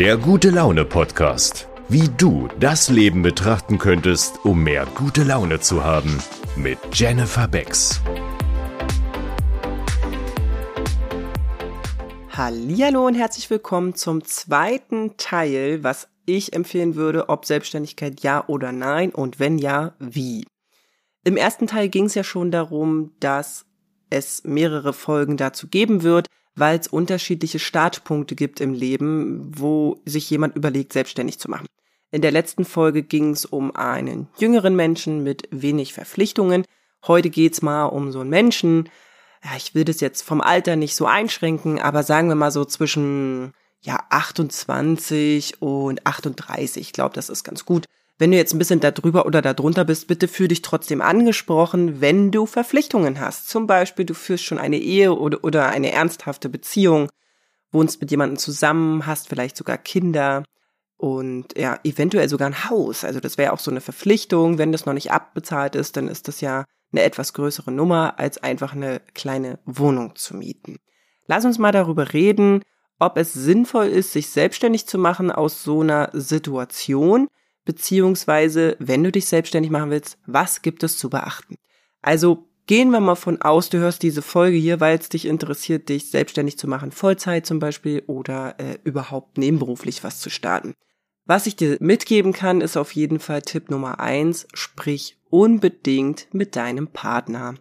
Der gute Laune Podcast. Wie du das Leben betrachten könntest, um mehr gute Laune zu haben. Mit Jennifer Becks. Hallo und herzlich willkommen zum zweiten Teil, was ich empfehlen würde, ob Selbstständigkeit ja oder nein und wenn ja, wie. Im ersten Teil ging es ja schon darum, dass es mehrere Folgen dazu geben wird, weil es unterschiedliche Startpunkte gibt im Leben, wo sich jemand überlegt, selbstständig zu machen. In der letzten Folge ging es um einen jüngeren Menschen mit wenig Verpflichtungen. Heute geht's mal um so einen Menschen, ja, ich will das jetzt vom Alter nicht so einschränken, aber sagen wir mal so zwischen ja 28 und 38. Ich glaube, das ist ganz gut. Wenn du jetzt ein bisschen darüber oder darunter bist, bitte fühl dich trotzdem angesprochen, wenn du Verpflichtungen hast. Zum Beispiel, du führst schon eine Ehe oder, oder eine ernsthafte Beziehung, wohnst mit jemandem zusammen, hast vielleicht sogar Kinder und ja, eventuell sogar ein Haus. Also das wäre auch so eine Verpflichtung. Wenn das noch nicht abbezahlt ist, dann ist das ja eine etwas größere Nummer, als einfach eine kleine Wohnung zu mieten. Lass uns mal darüber reden, ob es sinnvoll ist, sich selbstständig zu machen aus so einer Situation beziehungsweise wenn du dich selbstständig machen willst, was gibt es zu beachten? Also gehen wir mal von aus, du hörst diese Folge hier, weil es dich interessiert, dich selbstständig zu machen, Vollzeit zum Beispiel oder äh, überhaupt nebenberuflich was zu starten. Was ich dir mitgeben kann, ist auf jeden Fall Tipp Nummer eins: sprich unbedingt mit deinem Partner.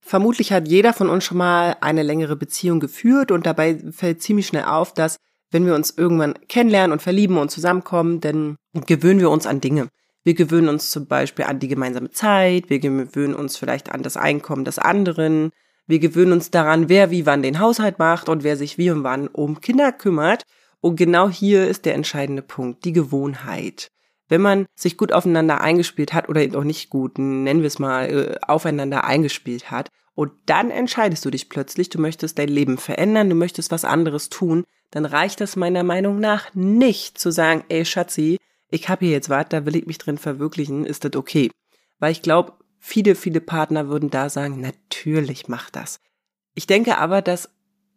Vermutlich hat jeder von uns schon mal eine längere Beziehung geführt und dabei fällt ziemlich schnell auf, dass wenn wir uns irgendwann kennenlernen und verlieben und zusammenkommen, dann gewöhnen wir uns an Dinge. Wir gewöhnen uns zum Beispiel an die gemeinsame Zeit, wir gewöhnen uns vielleicht an das Einkommen des anderen, wir gewöhnen uns daran, wer wie wann den Haushalt macht und wer sich wie und wann um Kinder kümmert. Und genau hier ist der entscheidende Punkt, die Gewohnheit. Wenn man sich gut aufeinander eingespielt hat oder auch nicht gut, nennen wir es mal, äh, aufeinander eingespielt hat, und dann entscheidest du dich plötzlich, du möchtest dein Leben verändern, du möchtest was anderes tun, dann reicht das meiner Meinung nach nicht zu sagen, ey Schatzi, ich habe hier jetzt was, da will ich mich drin verwirklichen, ist das okay? Weil ich glaube, viele, viele Partner würden da sagen, natürlich mach das. Ich denke aber, dass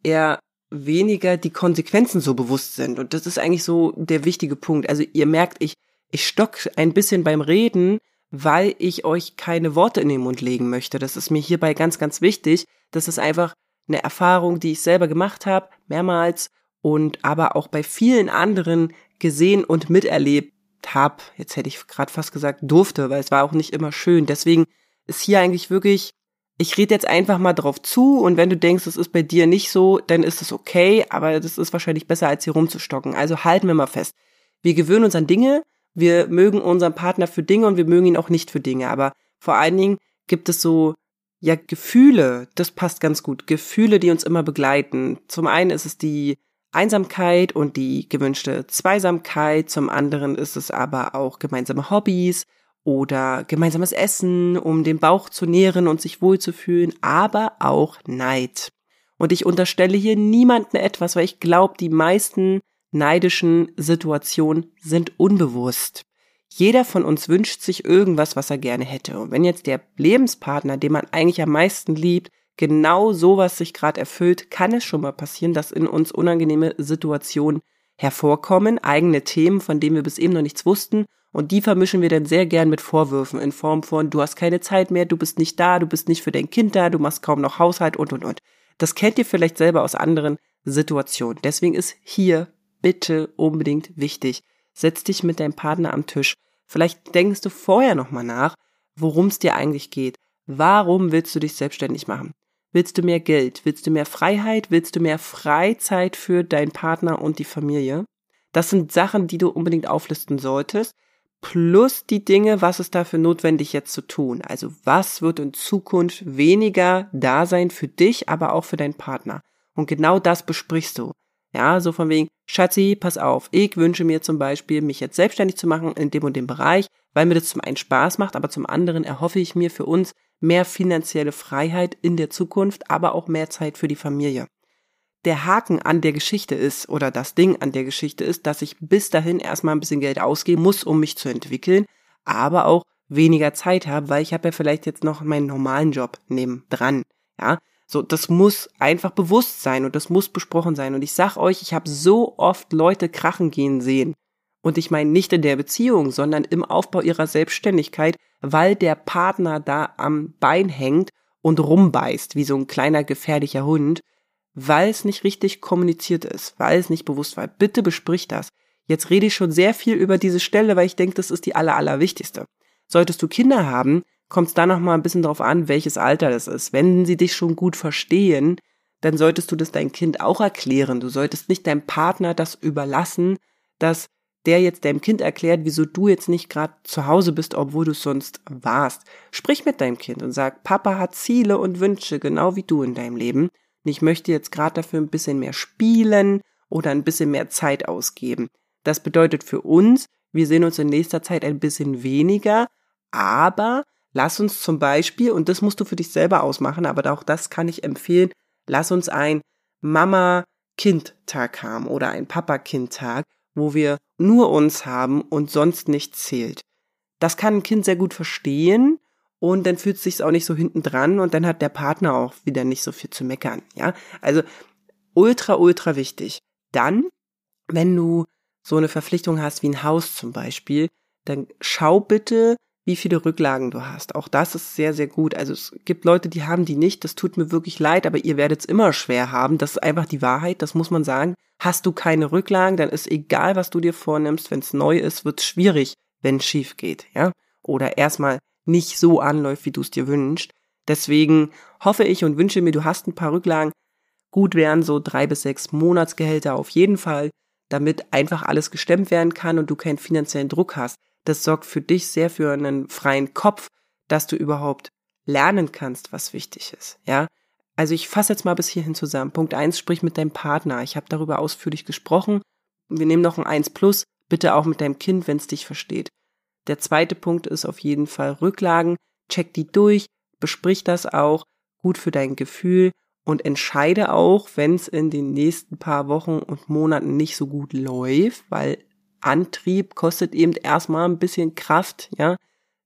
er weniger die Konsequenzen so bewusst sind. Und das ist eigentlich so der wichtige Punkt. Also ihr merkt, ich, ich stock ein bisschen beim Reden, weil ich euch keine Worte in den Mund legen möchte. Das ist mir hierbei ganz, ganz wichtig. Das ist einfach eine Erfahrung, die ich selber gemacht habe, mehrmals und aber auch bei vielen anderen gesehen und miterlebt habe. Jetzt hätte ich gerade fast gesagt durfte, weil es war auch nicht immer schön. Deswegen ist hier eigentlich wirklich, ich rede jetzt einfach mal drauf zu und wenn du denkst, es ist bei dir nicht so, dann ist es okay, aber das ist wahrscheinlich besser, als hier rumzustocken. Also halten wir mal fest. Wir gewöhnen uns an Dinge, wir mögen unseren Partner für Dinge und wir mögen ihn auch nicht für Dinge. Aber vor allen Dingen gibt es so, ja, Gefühle, das passt ganz gut. Gefühle, die uns immer begleiten. Zum einen ist es die Einsamkeit und die gewünschte Zweisamkeit. Zum anderen ist es aber auch gemeinsame Hobbys oder gemeinsames Essen, um den Bauch zu nähren und sich wohlzufühlen, aber auch Neid. Und ich unterstelle hier niemanden etwas, weil ich glaube, die meisten neidischen Situationen sind unbewusst. Jeder von uns wünscht sich irgendwas, was er gerne hätte. Und wenn jetzt der Lebenspartner, den man eigentlich am meisten liebt, genau sowas sich gerade erfüllt, kann es schon mal passieren, dass in uns unangenehme Situationen hervorkommen, eigene Themen, von denen wir bis eben noch nichts wussten. Und die vermischen wir dann sehr gern mit Vorwürfen in Form von, du hast keine Zeit mehr, du bist nicht da, du bist nicht für dein Kind da, du machst kaum noch Haushalt und, und, und. Das kennt ihr vielleicht selber aus anderen Situationen. Deswegen ist hier bitte unbedingt wichtig. Setz dich mit deinem Partner am Tisch. Vielleicht denkst du vorher nochmal nach, worum es dir eigentlich geht. Warum willst du dich selbstständig machen? Willst du mehr Geld? Willst du mehr Freiheit? Willst du mehr Freizeit für deinen Partner und die Familie? Das sind Sachen, die du unbedingt auflisten solltest. Plus die Dinge, was ist dafür notwendig jetzt zu tun? Also was wird in Zukunft weniger da sein für dich, aber auch für deinen Partner? Und genau das besprichst du. Ja, so von wegen, Schatzi, pass auf, ich wünsche mir zum Beispiel, mich jetzt selbstständig zu machen in dem und dem Bereich, weil mir das zum einen Spaß macht, aber zum anderen erhoffe ich mir für uns mehr finanzielle Freiheit in der Zukunft, aber auch mehr Zeit für die Familie. Der Haken an der Geschichte ist, oder das Ding an der Geschichte ist, dass ich bis dahin erstmal ein bisschen Geld ausgeben muss, um mich zu entwickeln, aber auch weniger Zeit habe, weil ich habe ja vielleicht jetzt noch meinen normalen Job neben dran. Ja, So, das muss einfach bewusst sein und das muss besprochen sein. Und ich sag euch, ich habe so oft Leute krachen gehen sehen. Und ich meine nicht in der Beziehung, sondern im Aufbau ihrer Selbstständigkeit, weil der Partner da am Bein hängt und rumbeißt, wie so ein kleiner gefährlicher Hund, weil es nicht richtig kommuniziert ist, weil es nicht bewusst war. Bitte besprich das. Jetzt rede ich schon sehr viel über diese Stelle, weil ich denke, das ist die aller, allerwichtigste. Solltest du Kinder haben, kommt es da noch mal ein bisschen drauf an, welches Alter das ist. Wenn sie dich schon gut verstehen, dann solltest du das dein Kind auch erklären. Du solltest nicht deinem Partner das überlassen, dass der jetzt deinem Kind erklärt, wieso du jetzt nicht gerade zu Hause bist, obwohl du sonst warst. Sprich mit deinem Kind und sag, Papa hat Ziele und Wünsche, genau wie du in deinem Leben. Und ich möchte jetzt gerade dafür ein bisschen mehr spielen oder ein bisschen mehr Zeit ausgeben. Das bedeutet für uns, wir sehen uns in nächster Zeit ein bisschen weniger, aber lass uns zum Beispiel, und das musst du für dich selber ausmachen, aber auch das kann ich empfehlen, lass uns ein Mama-Kind-Tag haben oder ein Papa-Kind-Tag, wo wir nur uns haben und sonst nichts zählt. Das kann ein Kind sehr gut verstehen und dann fühlt es sich auch nicht so hinten dran und dann hat der Partner auch wieder nicht so viel zu meckern, ja? Also ultra ultra wichtig. Dann, wenn du so eine Verpflichtung hast wie ein Haus zum Beispiel, dann schau bitte, wie viele Rücklagen du hast. Auch das ist sehr, sehr gut. Also es gibt Leute, die haben die nicht. Das tut mir wirklich leid, aber ihr werdet es immer schwer haben. Das ist einfach die Wahrheit. Das muss man sagen. Hast du keine Rücklagen, dann ist egal, was du dir vornimmst. Wenn es neu ist, wird es schwierig, wenn es schief geht, ja? Oder erstmal nicht so anläuft, wie du es dir wünschst. Deswegen hoffe ich und wünsche mir, du hast ein paar Rücklagen. Gut wären so drei bis sechs Monatsgehälter auf jeden Fall, damit einfach alles gestemmt werden kann und du keinen finanziellen Druck hast. Das sorgt für dich sehr für einen freien Kopf, dass du überhaupt lernen kannst, was wichtig ist, ja. Also ich fasse jetzt mal bis hierhin zusammen. Punkt eins, sprich mit deinem Partner. Ich habe darüber ausführlich gesprochen. Wir nehmen noch ein eins plus, bitte auch mit deinem Kind, wenn es dich versteht. Der zweite Punkt ist auf jeden Fall Rücklagen. Check die durch, besprich das auch, gut für dein Gefühl und entscheide auch, wenn es in den nächsten paar Wochen und Monaten nicht so gut läuft, weil Antrieb kostet eben erstmal ein bisschen Kraft, ja,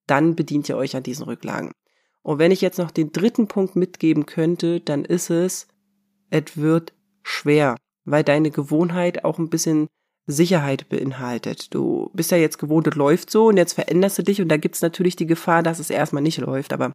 dann bedient ihr euch an diesen Rücklagen. Und wenn ich jetzt noch den dritten Punkt mitgeben könnte, dann ist es, es wird schwer, weil deine Gewohnheit auch ein bisschen Sicherheit beinhaltet. Du bist ja jetzt gewohnt, es läuft so und jetzt veränderst du dich und da gibt's natürlich die Gefahr, dass es erstmal nicht läuft, aber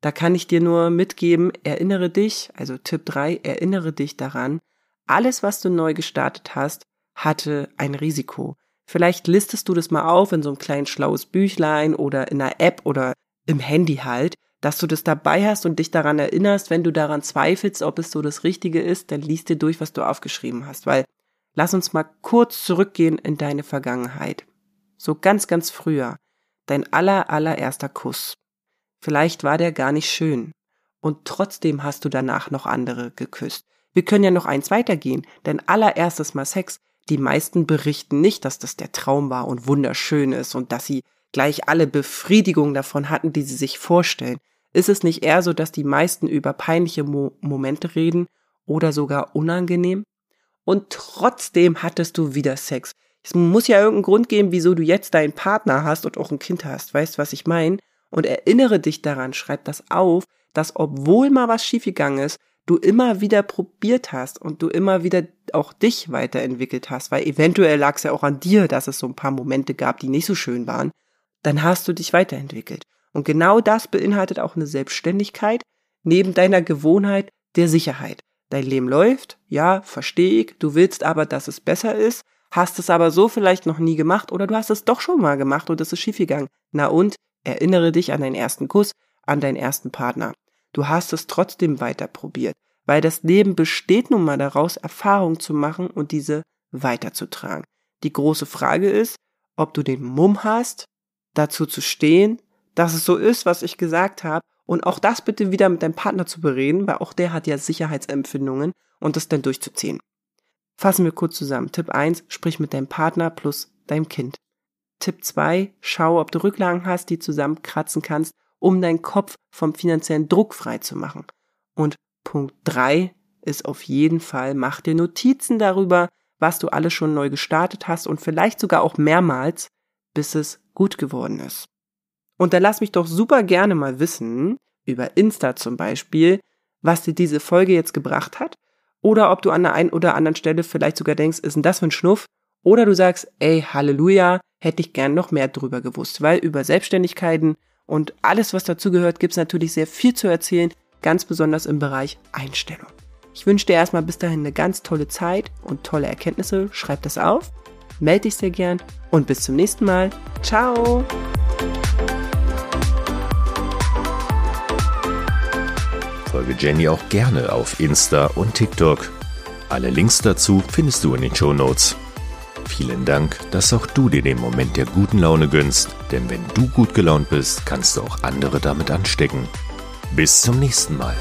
da kann ich dir nur mitgeben, erinnere dich, also Tipp 3, erinnere dich daran, alles, was du neu gestartet hast, hatte ein Risiko. Vielleicht listest du das mal auf in so einem kleinen schlaues Büchlein oder in einer App oder im Handy halt, dass du das dabei hast und dich daran erinnerst, wenn du daran zweifelst, ob es so das Richtige ist, dann liest dir durch, was du aufgeschrieben hast, weil lass uns mal kurz zurückgehen in deine Vergangenheit. So ganz, ganz früher. Dein aller, allererster Kuss. Vielleicht war der gar nicht schön. Und trotzdem hast du danach noch andere geküsst. Wir können ja noch eins weitergehen. Dein allererstes Mal Sex die meisten berichten nicht, dass das der Traum war und wunderschön ist und dass sie gleich alle Befriedigung davon hatten, die sie sich vorstellen. Ist es nicht eher so, dass die meisten über peinliche Mo Momente reden oder sogar unangenehm? Und trotzdem hattest du wieder Sex. Es muss ja irgendeinen Grund geben, wieso du jetzt deinen Partner hast und auch ein Kind hast. Weißt, was ich meine? Und erinnere dich daran, schreib das auf, dass obwohl mal was schiefgegangen ist, du immer wieder probiert hast und du immer wieder auch dich weiterentwickelt hast, weil eventuell lag es ja auch an dir, dass es so ein paar Momente gab, die nicht so schön waren, dann hast du dich weiterentwickelt. Und genau das beinhaltet auch eine Selbstständigkeit neben deiner Gewohnheit der Sicherheit. Dein Leben läuft, ja, verstehe ich, du willst aber, dass es besser ist, hast es aber so vielleicht noch nie gemacht oder du hast es doch schon mal gemacht und es ist schiefgegangen. Na und, erinnere dich an deinen ersten Kuss, an deinen ersten Partner. Du hast es trotzdem weiter probiert, weil das Leben besteht nun mal daraus, Erfahrungen zu machen und diese weiterzutragen. Die große Frage ist, ob du den Mumm hast, dazu zu stehen, dass es so ist, was ich gesagt habe, und auch das bitte wieder mit deinem Partner zu bereden, weil auch der hat ja Sicherheitsempfindungen und das dann durchzuziehen. Fassen wir kurz zusammen. Tipp 1, sprich mit deinem Partner plus deinem Kind. Tipp 2, schau, ob du Rücklagen hast, die zusammenkratzen kannst um deinen Kopf vom finanziellen Druck frei zu machen. Und Punkt drei ist auf jeden Fall, mach dir Notizen darüber, was du alles schon neu gestartet hast und vielleicht sogar auch mehrmals, bis es gut geworden ist. Und dann lass mich doch super gerne mal wissen, über Insta zum Beispiel, was dir diese Folge jetzt gebracht hat. Oder ob du an der einen oder anderen Stelle vielleicht sogar denkst, ist denn das für ein Schnuff? Oder du sagst, ey, Halleluja, hätte ich gern noch mehr drüber gewusst, weil über Selbstständigkeiten und alles, was dazugehört, gibt es natürlich sehr viel zu erzählen, ganz besonders im Bereich Einstellung. Ich wünsche dir erstmal bis dahin eine ganz tolle Zeit und tolle Erkenntnisse. Schreib das auf, melde dich sehr gern und bis zum nächsten Mal. Ciao! Folge Jenny auch gerne auf Insta und TikTok. Alle Links dazu findest du in den Show Notes. Vielen Dank, dass auch du dir den Moment der guten Laune gönnst, denn wenn du gut gelaunt bist, kannst du auch andere damit anstecken. Bis zum nächsten Mal.